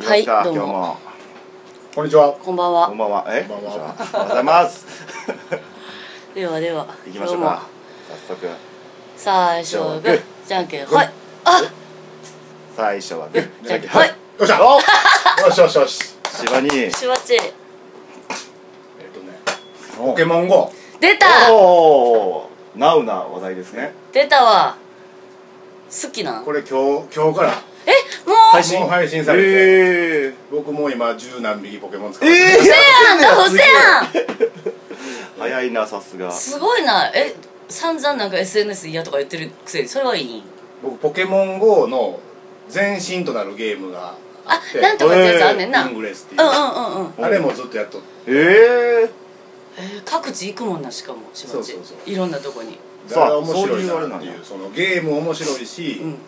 はいどうも。今日も。こんにちは。こんばんは。こんばんは。え？こんばんは。おはようございますではでは行きましょうか。早速。最初はグーじゃんけんはい。あ最初はグー。じゃんけんはい。よっしゃ。およしよしよし。芝にしばっち。えっとね、ポケモン GO。出た。おー。ナウな話題ですね。出たわ。好きなん？これ今日今日から。えもう配信？もう配信されて、えー。僕もう今十何匹ポケモン使ってえー、せやん。かせや早いなさすが。んすごいな。え散々なんか SNS 嫌とか言ってるくせにそれはいい？僕ポケモン GO の前身となるゲームがああって、なんとかってやつあんねんな。イうんうんングレスっていう。う。んうんうんあれもずっとやっとって。えー、えー各地行くもんなしかもしばっちそうそうそう。いろんなとこに。だから面白いなっていう。そのゲーム面白いし、うん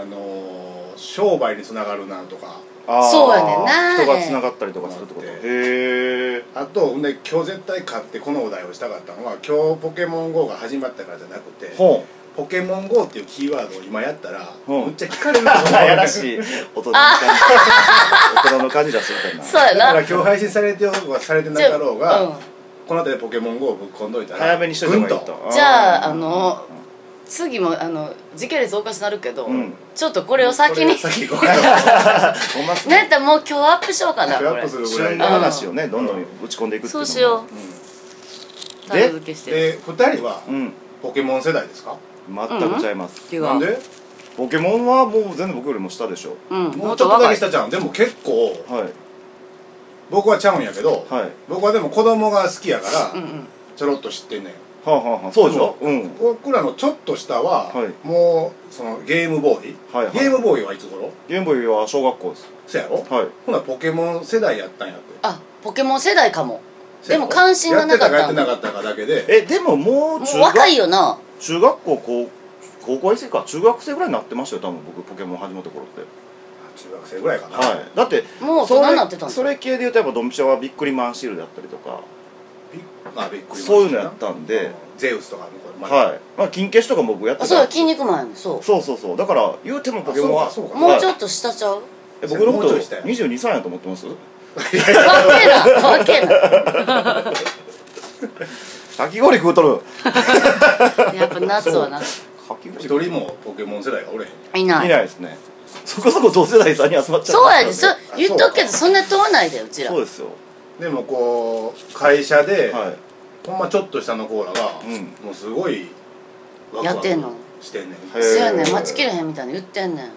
あのー商売につながるなとか。あーそうやねんな。人が繋がったりとかするってこと？へえあとね今日絶対買ってこのお題をしたかったのは今日ポケモン GO が始まったからじゃなくてほポケモン GO っていうキーワードを今やったらう。んむっちゃ聞かれると思う。うやらしい大人の感じ。大人の感じ出してみたいな。そうやだからな。今日配信されてようがされてなかろうが、うんこの後でポケモン GO をぶっ込んどいたら早めにしといた方がいいぐんとじゃああの次もあの時系列おかしなるけど、うん。ちょっとこれを先に。先行こうかなほんまっすなんやねったらもう今日アップしようかなこれ今日アップするぐらい旬の話をねどんどん打ち込んでいくっていうのも。そうしよう。タグ付けして。で2人はうん。ポケモン世代ですか？全くちゃいます、違うなんで？ポケモンはもう全然僕よりも下でしょ。うん。もうちょっとと若い。けしたじゃん。でも結構はい。僕はちゃうんやけど、はい。僕はでも子供が好きやから、うんうん。ちょろっと知ってんねんはあ、はあはあ、そうでしょ？うん。僕らのちょっと下は、はい。もうそのゲームボーイ、はいはい。ゲームボーイはいつ頃？ゲームボーイは小学校です。そやろ、はい。ほなポケモン世代やったんやって。あポケモン世代かも。でも関心がなかったやってたかやってなかったかだけで。えでももうも中学う若いよな。中学校高高校生か。中学生ぐらいになってましたよ多分僕ポケモン始まった頃って。中学生ぐらいかな、はい。だってもう大それ人になってたんだ。それ系で言うとやっぱドンピシャはビックリマンシールだったりとか。びまあびっくりそういうのやったんで。ゼウスとかのはい。まあ金消しとかも僕やってた。あそうや筋肉マンやね。んそう。そうそうそう。だから言うてもポケモンはもうちょっと下ちゃう？え僕のこともうちょい下や。22歳やと思ってます？わけなわけな。かき氷食うとる。やっぱ夏はな。かき氷一人もポケモン世代がおれへん。いない。いないですね。そこそこ同世代さんに集まっちゃそうやでそそ言っとくけどそんな遠ないでうちら。そうですよでもこう会社で、はい。ほんまちょっと下のコーラが、うん。もうすごいワクワクやってんの？してんねん。へそうやねん。待ちきれへんみたいな言ってんねん。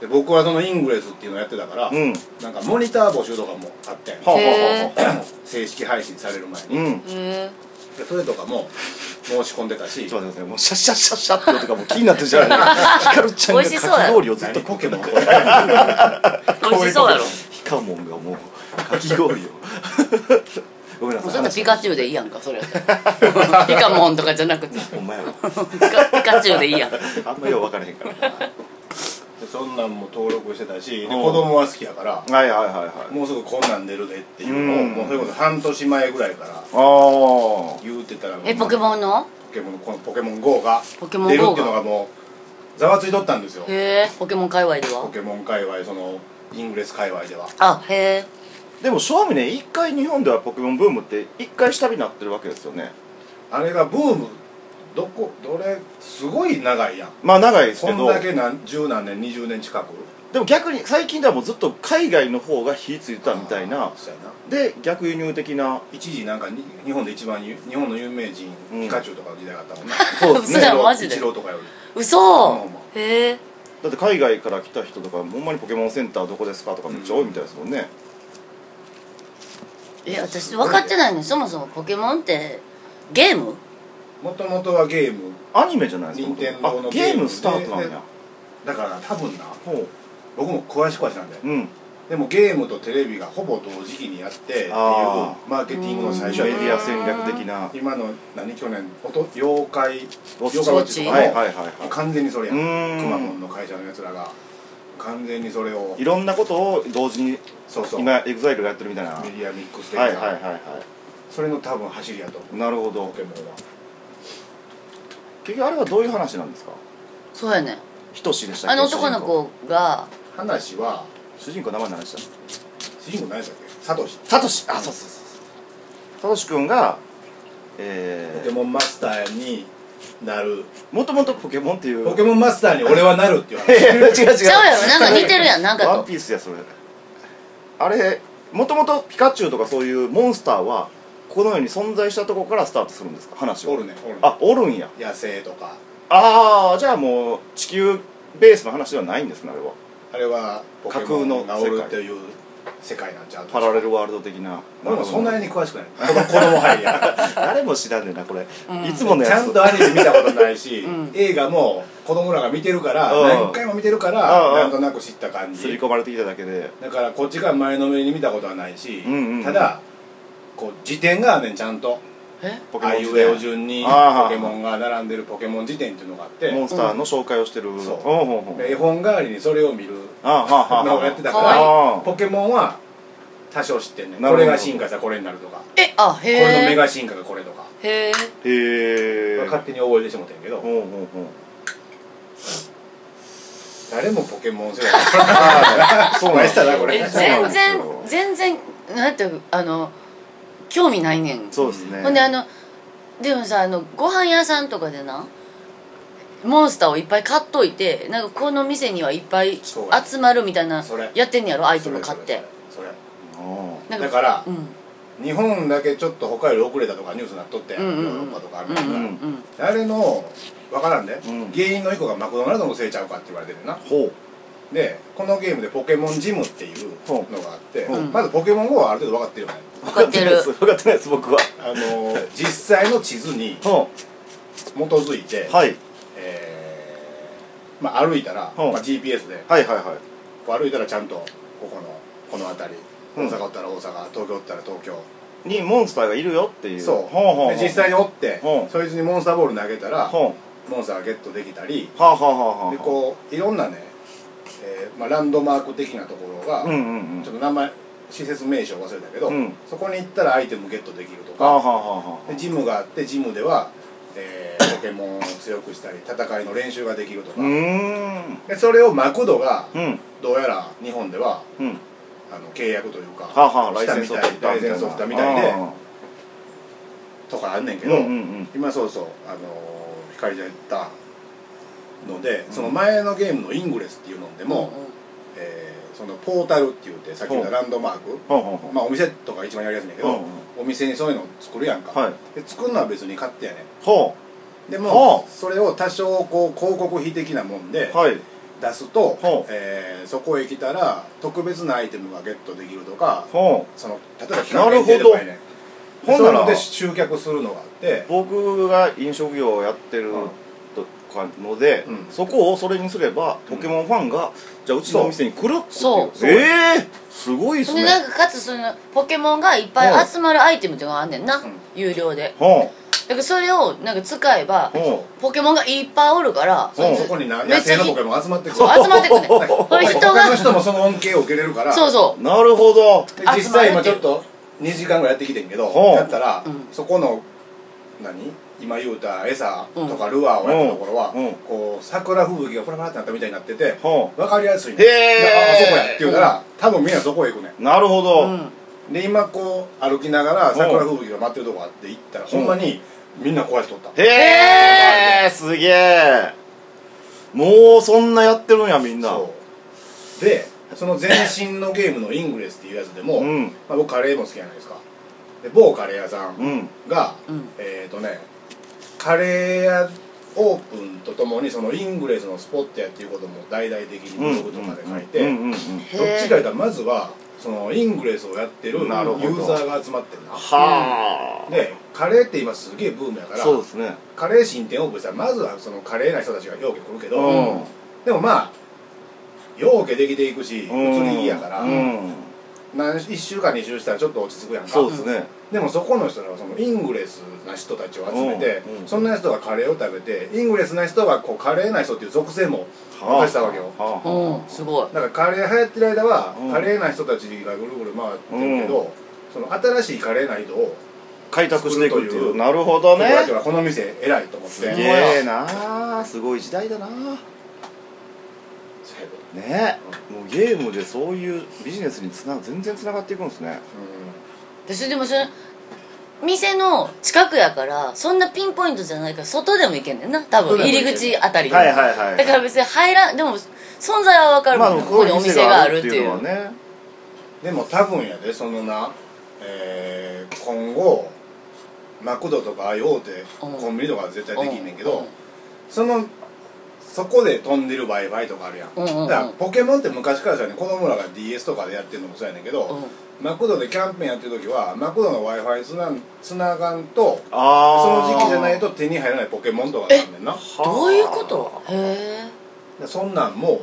で僕はそのイングレスっていうのをやってたから、うん。なんかモニター募集とかもあってん正式配信される前に、うん。それとかも申し込んでたし。ちょっと待ってくださいもうシャッシャッシャッシャッって音がもう気になってるじゃない。ですかヒカルちゃんがかき美味しそうやろ。氷をずっと何ポケモンこれ美味しそうやろ。ヒカモンがもうかき氷をごめんなもうさいそんなピカチュウでいいやんかそれやったら。ピカモンとかじゃなくて。ほんまやろピカピカチュウでいいやん。あんまよう分からへんから。でそんなんも登録してたしでうん。子供は好きやからはいはいはいはい。もうすぐこんなん出るでっていうのをうん。もうそれこそ半年前ぐらいからああ言うてたらえポケモンの？ポケモンこのポケモン GO がポケモン出る GO っていうのがもうざわついとったんですよ。へえポケモン界隈では？ポケモン界隈そのイングレス界隈では。あへえでも正味ね一回日本ではポケモンブームって一回下火になってるわけですよね。あれがブームどこどれすごい長いやん。まあ長いですそんけどだけ何十何年20年近く。でも逆に最近ではもうずっと海外の方が火ついてたみたいな。そうやな。で逆輸入的な。一時なんかに日本で一番ゆ日本の有名人、うん。ピカチュウとかの時代があったもんねそうです嘘ね やんマジで。イチローとかより。嘘。まあまへえ。だって海外から来た人とかほんまにポケモンセンターどこですかとかめっちゃ多いみたいですもんね、え私分かってないね。そもそもポケモンってゲーム？もともとはゲーム。アニメじゃないですか？任天堂のあゲームスタートなんでや。だから多分なほ僕も詳しくは知らんで。ううん。でもゲームとテレビがほぼ同時期にやってっていうあマーケティングの最初にメディア戦略的な。今の何去年？おと妖怪妖怪ウォッチとかも、はいはいはいはい。完全にそれやん。うーん。くまモンの会社のやつらが完全にそれを。いろんなことを同時にそうそう。今エグザイルがやってるみたいな。はメディアミックス的な、はいはいはそれの多分走りやと。思ういなるほど。ポケモンは結局あれはどういう話なんですか？そうやね。ひとしでしたっけ？あの男の子が。話は主人公の名前何でした？主人公何やったっけ？サトシ。サトシ。あそうそうそうサトシ君がえポケモンマスターになる。ー、もともとポケモンっていう。ポケモンマスターに俺はなるっていう いやいや違う違う。ちゃうやろなんか似てるやんなんかと。ワンピースやそれ。あれもともとピカチュウとかそういうモンスターはこの世に存在したところからスタートするんですか？話は。おるねおるね。あおるんや。野生とか。ああじゃあもう地球ベースの話ではないんですねあれは。あれはポケモンがおるっていう世界なんちゃうパラレルワールド的な。俺もそんなに詳しくない。子 供子供入りや。誰も知らんねんなこれ、うん。いつものやつ。ちゃんとアニメ見たことないし、うん。映画も子供らが見てるから、うん。何回も見てるから、うん。なんとなく知った感刷りじ込まれてきただけで。だからこっちが前のめりに見たことはないし、うんうんうん。ただこう辞典があんねんちゃんとあいうえお典順にあーポケモンが並んでるポケモン辞典っていうのがあって。モンスターの紹介をしてる、絵本代わりにそれを見る。あはあはあのをやってたからポケモンは多少知ってんねこれが進化したらこれになるとか。えあへこれのメえガ進化がこれとか。へえへえ勝手に覚えてしもてんけど。ほうほうほう誰もポケモン世代。あーそうなんですよ。全然全然なんてあの興味ないねん。そうですね。ほんであのでもさあのご飯屋さんとかでなモンスターをいっぱい買っといてなんかこの店にはいっぱい集まるみたいなそれ。やってんねやろ？アイテム買って。それだからうん。日本だけちょっと他より遅れたとかニュースになっとってヨうんうんうん。ーロッパとかあるうんか。らうんうん。あれの分からんで。うん。原因の一個がマクドナルドのせいちゃうかって言われてるな。ーほうでこのゲームでポケモンジムっていうのがあってう。んまずポケモン GO はある程度分かってるよね。分かってる。分かってないです僕は。あの実際の地図に基ほづいてうはい。えーまあ歩いたらう。んまあ GPS ではいはいはい。こう歩いたらちゃんとここのこの辺りうん。大阪おったら大阪東京おったら東京。にモンスターがいるよっていう。そう。で実際におってう。んそいつにモンスターボール投げたらほモンスターがゲットできたり。うはあはあはあはあ。でこういろんなね、えーまあ、ランドマーク的なところが、うんうんうん。ちょっと名前施設名称忘れたけど、うん。そこに行ったらアイテムゲットできるとかでジムがあってジムでは、えーポケモンを強くしたり戦いの練習ができるとか、でそれをマクドがうん。どうやら日本ではうん。あの契約というか、はあはあライしたみたいライセンスを取ったみたいであとかあんねんけーど、うんうんうん。今そうそうあのー光ちゃん言ったので、その前のゲームのイングレスっていうのでも、えーそのポータルって言ってさっき言ったランドマーク、まあお店とか一番やりやすいんだけど、お店にそういうのを作るやんか、はい。で作るのは別に買ってやねほではもあそれを多少こう広告費的なもんでうはい。出すと、えーそこへ来たら特別なアイテムがゲットできるとかほその例えば期間限定とかやねなるほんなので集客するのがあって。う僕が飲食業をやってるうんとかので、うん。そこをそれにすればポケモンファンがじゃあうちのお店に来るっていうそう。そう。ええー、すごいっすね。でなんかかつそのポケモンがいっぱい集まるアイテムっていうのがあんねんな、ん。有料で。ほだからそれをなんか使えばポケモンがいっぱいおるからうん。そこになめっちゃ野生のポケモン集まってくる。そう集まってくんねん。これ人が他の人もその恩恵を受けれるから。そうそう。うなるほど。で実際今ちょっと2時間ぐらいやってきてんけどほうやったら、うん。そこの何？今言うた餌とかルアーをやったところは、うん。うん。こう桜吹雪がパラパラってなったみたいになっててほ分かりやすいね。ああそこやって言うたら、多分みんなそこへ行くねうなるほど、うん。で今こう歩きながら桜吹雪が待ってるとこあって行ったら、ん。ほんまにみんなこうやって撮った、へえすげえ。もうそんなやってるんやみんな。そう。でその前身のゲームのイングレスっていうやつでも、うん。まあ、僕カレーも好きじゃないですか。で某カレー屋さんうん。が、うん。えっ、ー、とねカレー屋オープンとともにそのイングレスのスポットやっていうことも大々的にブログとかで書いて、どっちかいうとまずはそのイングレスをやってるユーザーが集まってるなはあ、でカレーって今すげえブームやからそうですね。カレー新店オープンしたらまずはそのカレーな人たちがようけ来るけど、うん。でもまあようけできていくし移うんり気やから、うん何1週間2週したらちょっと落ち着くやんか。そうですね。でもそこの人らはそのイングレスな人たちを集めて、うんうん。そんな人がカレーを食べてイングレスな人はこうカレーな人っていう属性も出したわけよ。はすごい。だからカレー流行ってる間は、うん。カレーな人たちがぐるぐる回ってるけど、その新しいカレーな人をあ開拓していくってい作るという。うなるほどね。この店偉いと思って。すげえな。すごい時代だなそそうやでね。もうゲームでそういうビジネスにつな全然つながっていくんですね。でそれでもそれ店の近くやからそんなピンポイントじゃないから外でも行けんねんな。多分入り口あたりではいはいはいだから別に入らんでも存在は分かるもんね、ここにお店があるっていうのはね。でも多分やでそのな、えー今後マクドとかああいう大手うん。コンビニとかは絶対できんねんけど、うん。そのそこで飛んでる w i f i とかあるやん,、うんうんうん。だからポケモンって昔からさね子供らが DS とかでやってるのもそうやねんけど、うん。マクドでキャンペーンやってる時はマクドの w i f i つなつながんとそああの時期じゃないと手に入らないポケモンとかなんねんな。どういうこと？へえ。でそんなんも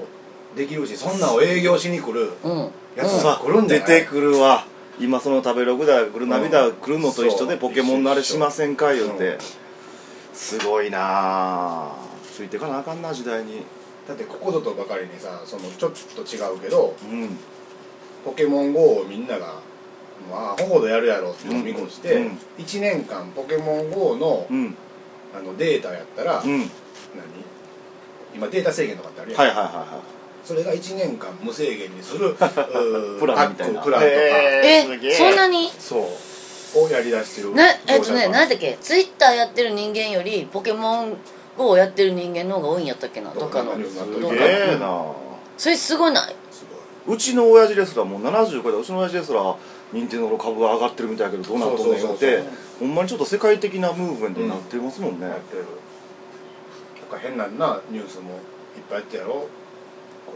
できるしそんなんを営業しに来るうん。やつさが来るんじゃない？出てくるわ。今その食べログだグルナビだ来るのと一緒でポケモンのあれしませんか？言うて。うん。すごいなあついてかなあかんな時代に。だってここぞとばかりにさそのちょっと違うけどうん。ポケモン GO をみんながまあほどやるやろっていうのを見越して、うん。1年間ポケモン GO のうん。あのデータやったら、うん。何？今データ制限とかってあるやん、はいはいはいはそれが1年間無制限にする うープランみたいな。パックプランとか、へーすげえ。えそんなに？そう。をやりだしてるなえっとね何だっけツイッターやってる人間よりポケモンをやってる人間の方が多いんやったっけな？どっかの。どっえのな？それすごない？うちの親父ですらもう70超えたうちの親父ですら任天堂の株が上がってるみたいやけどどうなっとんねん言うてほんまにちょっと世界的なムーブメントになってますもんね、やってるなんか変ななニュースもいっぱいやってやろ。こ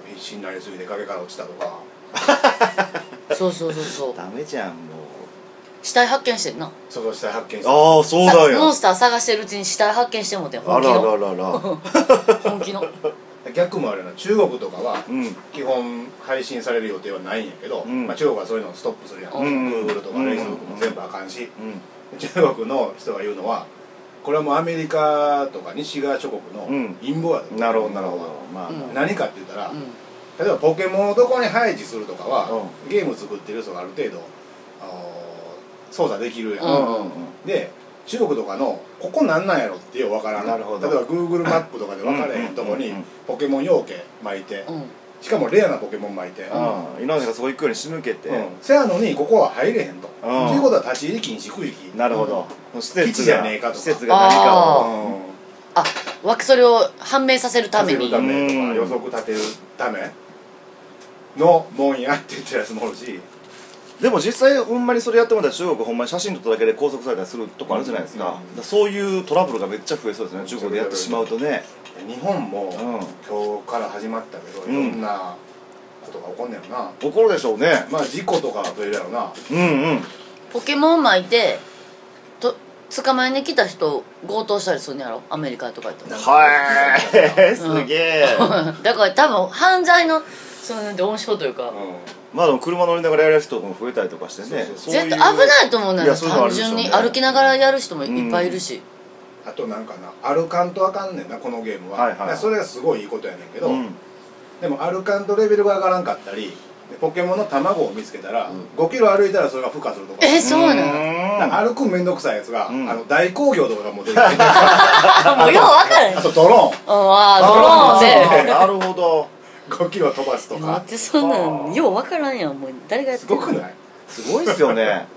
う必死になりすぎて崖から落ちたとか。そうそうそうそう。ダメじゃんもう死体発見してんなそこして発見して。ああそうださモよンスター探してるうちに死体発見してもてんあ本気のらららら。本気の？逆もあるな中国とかはうん。基本配信される予定はないんやけど、うん。まあ、中国はそういうのをストップするやん、うん。Google とかうん。Facebook も全部あかんし、うん。中国の人が言うのはこれはもうアメリカとか西側諸国のうん。陰謀やと、なるほどなるほど。まあ、うん。何かって言ったら、うん。例えばポケモンをどこに配置するとかは、うゲーム作ってる人がある程度操作できるやん、うんうんうん。うんで中国とかのここなんなんやろってよう分からん。なるほど。例えば Google マップとかで分かれへんとこにうんうんうん。うんポケモン養鶏巻いて、うん。しかもレアなポケモン巻いて、ああ今までがそこ行くように仕抜けて、うん。せやのにここは入れへんと、うん。ということは立ち入り禁止区域。なるほど、施設が基地じゃねえかとか。施設が何かあをうん。あわそれを判明させるために。予測立てるためのもんやって言ってるやつもおるしでも実際ほんまにそれやってもらったら中国ほんまに写真撮っただけで拘束されたりするとこあるじゃないですか,、うん。だからそういうトラブルがめっちゃ増えそうですね中国でやってしまうとね。日本も、ん今日から始まったけどうん。いろんなことが起こんねやろな、怒るでしょうね。まあ事故とかは増えるやろな。うんうん。ポケモン巻いてと捕まえに来た人強盗したりするんやろ？アメリカとか行ったら。はい。すげえ。だから多分犯罪のそのなんて温床というか、まあでも車乗りながらやる人も増えたりとかしてね。そう絶対危ないと思うんだよ。いやそういうのあ単るでしょうね。純に歩きながらやる人もいっぱいいるし、あとなんかな歩かんとあかんねんなこのゲームは、はいはいだからそれがすごいいいことやねんけど、うん。でも歩かんとレベルが上がらんかったりでポケモンの卵を見つけたら、5キロ歩いたらそれが孵化するとか。えそうなの？歩くんめんどくさいやつが、うん。あの大工業とかがもう出てきてあもうよう分からへん。あとドロうんあードローンであーなるほど。ーン5キロ飛ばすとか待ってそんなんよう分からんやんもう。誰がやってすごくない？すごいっすよね。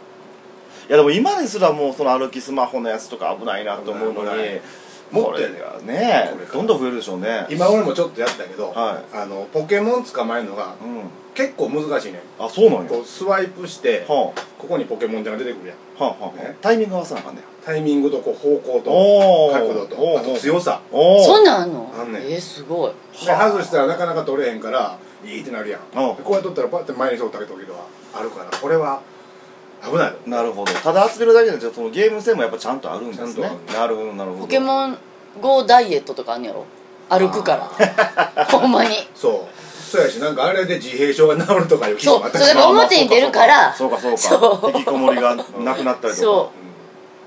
いやでも今ですらもうその歩きスマホのやつとか危ないなと思うのに危ないもっとやねこれからどんどん増えるでしょうね。今俺もちょっとやったけど、はあのポケモン捕まえるのがうん。結構難しいねあそうなんや。こうスワイプしてこはこにポケモンちゃんが出てくるやん。あはあはあ。ね。タイミング合わせなあかんねや。タイミングとこう方向と角度おとあとー強さ。おおそんなんあんの？あんねん。えー、すごい。で外したらなかなか取れへんからいいってなるやん。こうやっとったらパッて前に通った時はあるから。これは危ない。のなるほど。ただ集めるだけじゃそのゲーム性もやっぱちゃんとあるんですね。なるほどなるほど。ポケモン GO ダイエットとかあんねやろ。歩くから。ほんまに。そう。そうやしなんかあれで自閉症が治るとかいうそうもあったしそれが表に出るから。そうかそうか。そう。引きこもりがなくなったりとそか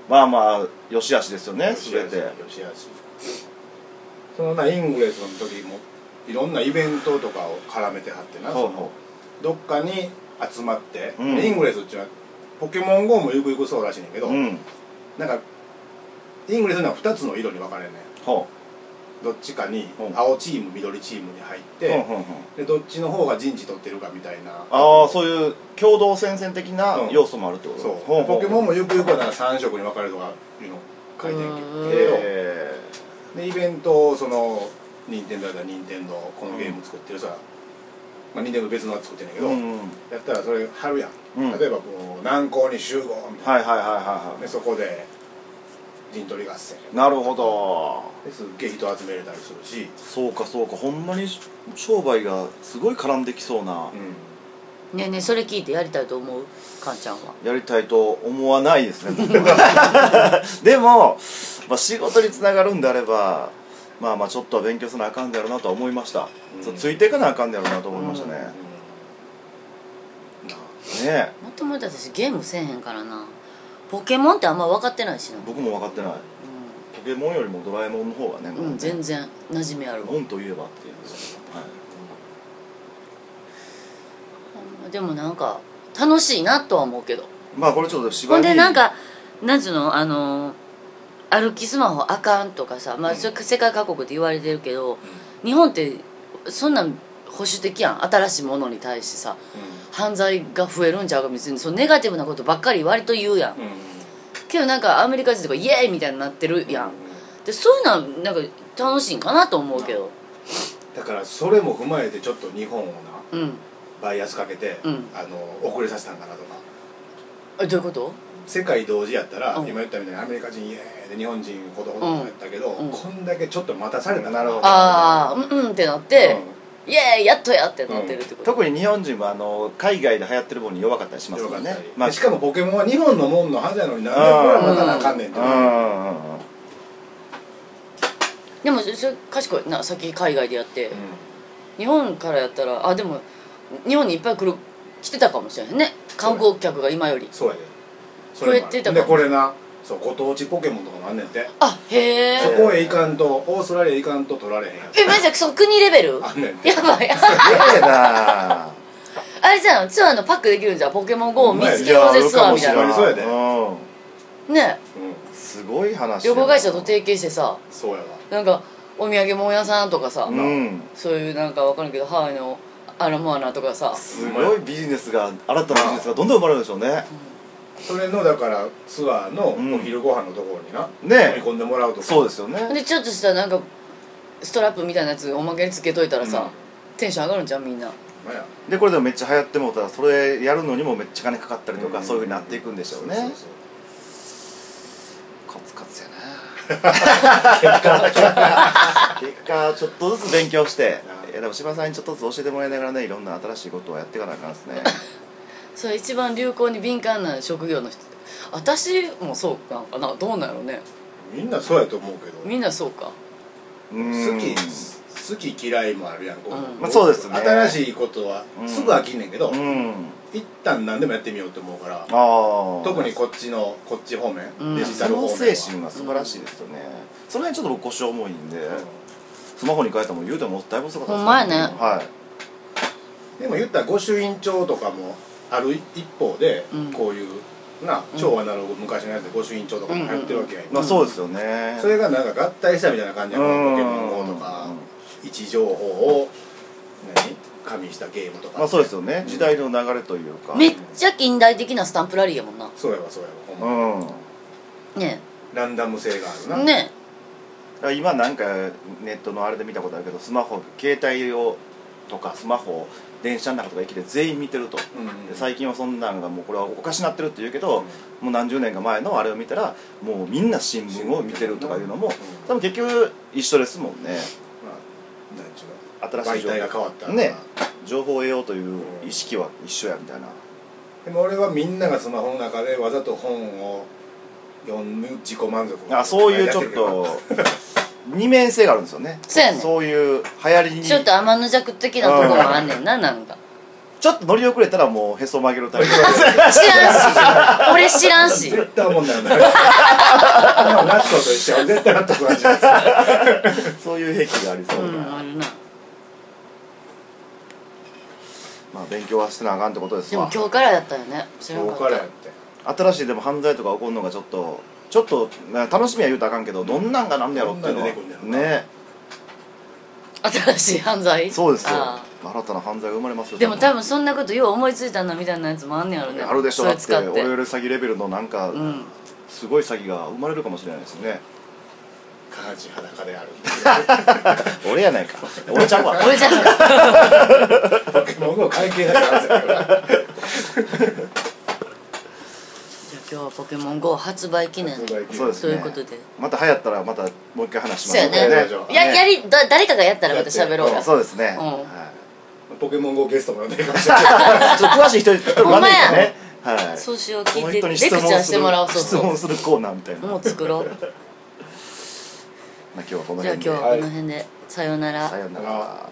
まあまあよしあしですよね全て。よしあしそのなイングレスの時もいろんなイベントとかを絡めてはってな。どっかに集まって、うん。イングレスっていうのはポケモン GO もゆくゆくそうらしいねんけど、うん。なんかイングレスには2つの色に分かれんねん。ほどっちかにう。ん青チーム緑チームに入って、うんうんう。んでどっちの方が陣地取ってるかみたいな。ああそういう共同戦線的なうん。要素もあるってことそう。ほうほう。ポケモンもゆくゆくはなんか3色に分かれるとかいうの書いてんけど。えでイベントをその任天堂やったら任天堂このゲーム作ってるさ、まあ、任天堂別のが作ってんだけど、ーうん。やったらそれ貼るやん、うん。例えばこう南高に集合みたいはいはいはいはいでそこで陣取り合戦。いなるほど。ですっげえ人集めれたりするし、そうかそうか。ほんまに商売がすごい絡んできそうな。うん。ねえねえそれ聞いてやりたいと思う？かんちゃんは。やりたいと思わないですね僕は。でも、まあ、仕事につながるんであればまあまあちょっとは勉強せなあかんだろうなとは思いました、うん。そうついていかなあかんだろうなと思いましたね、ねもともと私ゲームせえへんからな。ポケモンってあんま分かってないしな。僕も分かってない。ポケモンよりもドラえもんの方がねうん、うん、全然馴染みあるわ。モンといえばっていう、はい、でもなんか楽しいなとは思うけど。まあこれちょっと芝ほ居んでなんかなんつうの？あの歩きスマホあかんとかさ、まあ、それ世界各国で言われてるけど日本ってそんなん保守的やん新しいものに対してさ犯罪が増えるんちゃうか別にそのネガティブなことばっかり割と言うやん。けどなんかアメリカ人とかイエーイみたいになってるやん。でそういうのはなんか楽しいんかなと思うけど。だからそれも踏まえてちょっと日本をなうん。バイアスかけて、うん。あの遅れさせたんかなとか。えどういうこと？世界同時やったら、うん。今言ったみたいにアメリカ人イエーイで日本人ほどほどやったけど、うん。うんこんだけちょっと待たされたなるほどああうんうんってなって、イエーイやっとやってなってるってこと、特に日本人はあの海外で流行ってるものに弱かったりしますからねまあ、しかもポケモンは日本のもんのはずやのになんでこれは待たなあかんねんって、うん。うん。うん。でもそれ賢いなさっき海外でやって、日本からやったらあでも日本にいっぱい来る来てたかもしれへんね。観光客が今より。そうやで。そ増えてたか。もこれな。そうご当地ポケモンとかもあんねんて。あへえそこへ行かんとオーストラリア行かんと取られへんやつえマジでその国レベル？あんねんて。やばい。すげえな。あれじゃんツアーのパックできるんじゃんポケモン GO を見ついけようぜツアーみたいな。そうやで。うん。ねうんすごい話旅行会社と提携してさそうやわ。なんかお土産物屋さんとかさ、うん。そういうなんかわかるけどハワイのアラモアナとかさ。すごいビジネスが新たなビジネスがどんどん生まれるでしょうねそれのだからツアーのうん。お昼ご飯のところにな、ね飲み込んでもらうとか。そうですよね。でちょっとしたなんかストラップみたいなやつおまけにつけといたらさ、うん。テンション上がるんじゃんみんな。まあや。でこれでもめっちゃ流行ってもうたらそれやるのにもめっちゃ金かかったりとか、うん。そういうふうになっていくんでしょうね。そうそうコツコツやな。結果結果ちょっとずつ勉強していやでも柴さんにちょっとずつ教えてもらいながらねいろんな新しいことをやっていかなあかんですね それ一番流行に敏感な職業の人。私もそうなんかな。どうなんやろうね。みんなそうやと思うけど。みんなそうか。うん。好き好き嫌いもあるやんこう、うん。まあそうですね。新しいことはうん。すぐ飽きんねんけど、うん。一旦何でもやってみようと思うから特にこっちのこっち方面、うん。デジタそのル方面は。精神は素晴らしいですよね、その辺ちょっと僕腰重いんで、スマホに変えたもん言うてもだいぶ遅かったですほんまやね。はい。でも言ったら御朱印帳とかもある一方で、うん。こういうな超アナログ昔のやつで御朱印帳とかも流行ってるわけやん、まあそうですよね。それがなんか合体したみたいな感じやポケモン GO とか位置情報を何？加味したゲームとかまあそうですよね。時代の流れというか。めっちゃ近代的なスタンプラリーやもんな。そうやわそうやわ。ほうんんまねランダム性があるな、ね今なんかネットのあれで見たことあるけどスマホ携帯をとかスマホを電車の中とか駅で全員見てると、最近はそんなんがもうこれはおかしなってるって言うけど、もう何十年か前のあれを見たらもうみんな新聞を見てるとかいうのも多分結局一緒ですもんね。新しい情報が変わったら。ね。情報を得ようという意識は一緒やみたいな。でも俺はみんながスマホの中でわざと本を読む自己満足あそういうちょっと二面性があるんですよね。そうやねん。そういう流行りに。ちょっと天の弱的なとこもあんねんななんか。ちょっと乗り遅れたらもうへそ曲げるタイプ知らんし。俺知らんし。絶対思うんだよねナットと一緒絶対ナットと同じですそういう癖がありそううな、んあるなまあ勉強はしてなあかんってことですわ。でも今日からやったよね。今日からやって。新しいでも犯罪とか起こるのがちょっとちょっとな楽しみは言うたらあかんけどどんなんがなんだやろっていうのね。新しい犯罪？そうですよ。あ新たな犯罪が生まれますよーでも多分そんなことよう思いついたなみたいなやつもあんねやろねあるでしょ。だって。使ってオレオレ詐欺レベルのなんか、うん。すごい詐欺が生まれるかもしれないですね。下半身裸である。俺やないか。俺ちゃうわ。俺じゃんポケモン GO 関係ないから今日はポケモン GO 発売記念。そうですね。そういうことで。また流行ったらまたもう一回話しまそうやね。やややりだ誰かがやったらまた喋ろう。やそうですね、うん。はい。ポケモン GO ゲストも呼んでるかもしれない。ちょっと詳しい人一人ほんまやね。はい。そうしよう聞いてレクチャーしてもらおうそう質問するコーナーみたいな、まもう作ろう。あ、今日はこのじゃあ辺で今日はこの辺で。さようなら。さようなら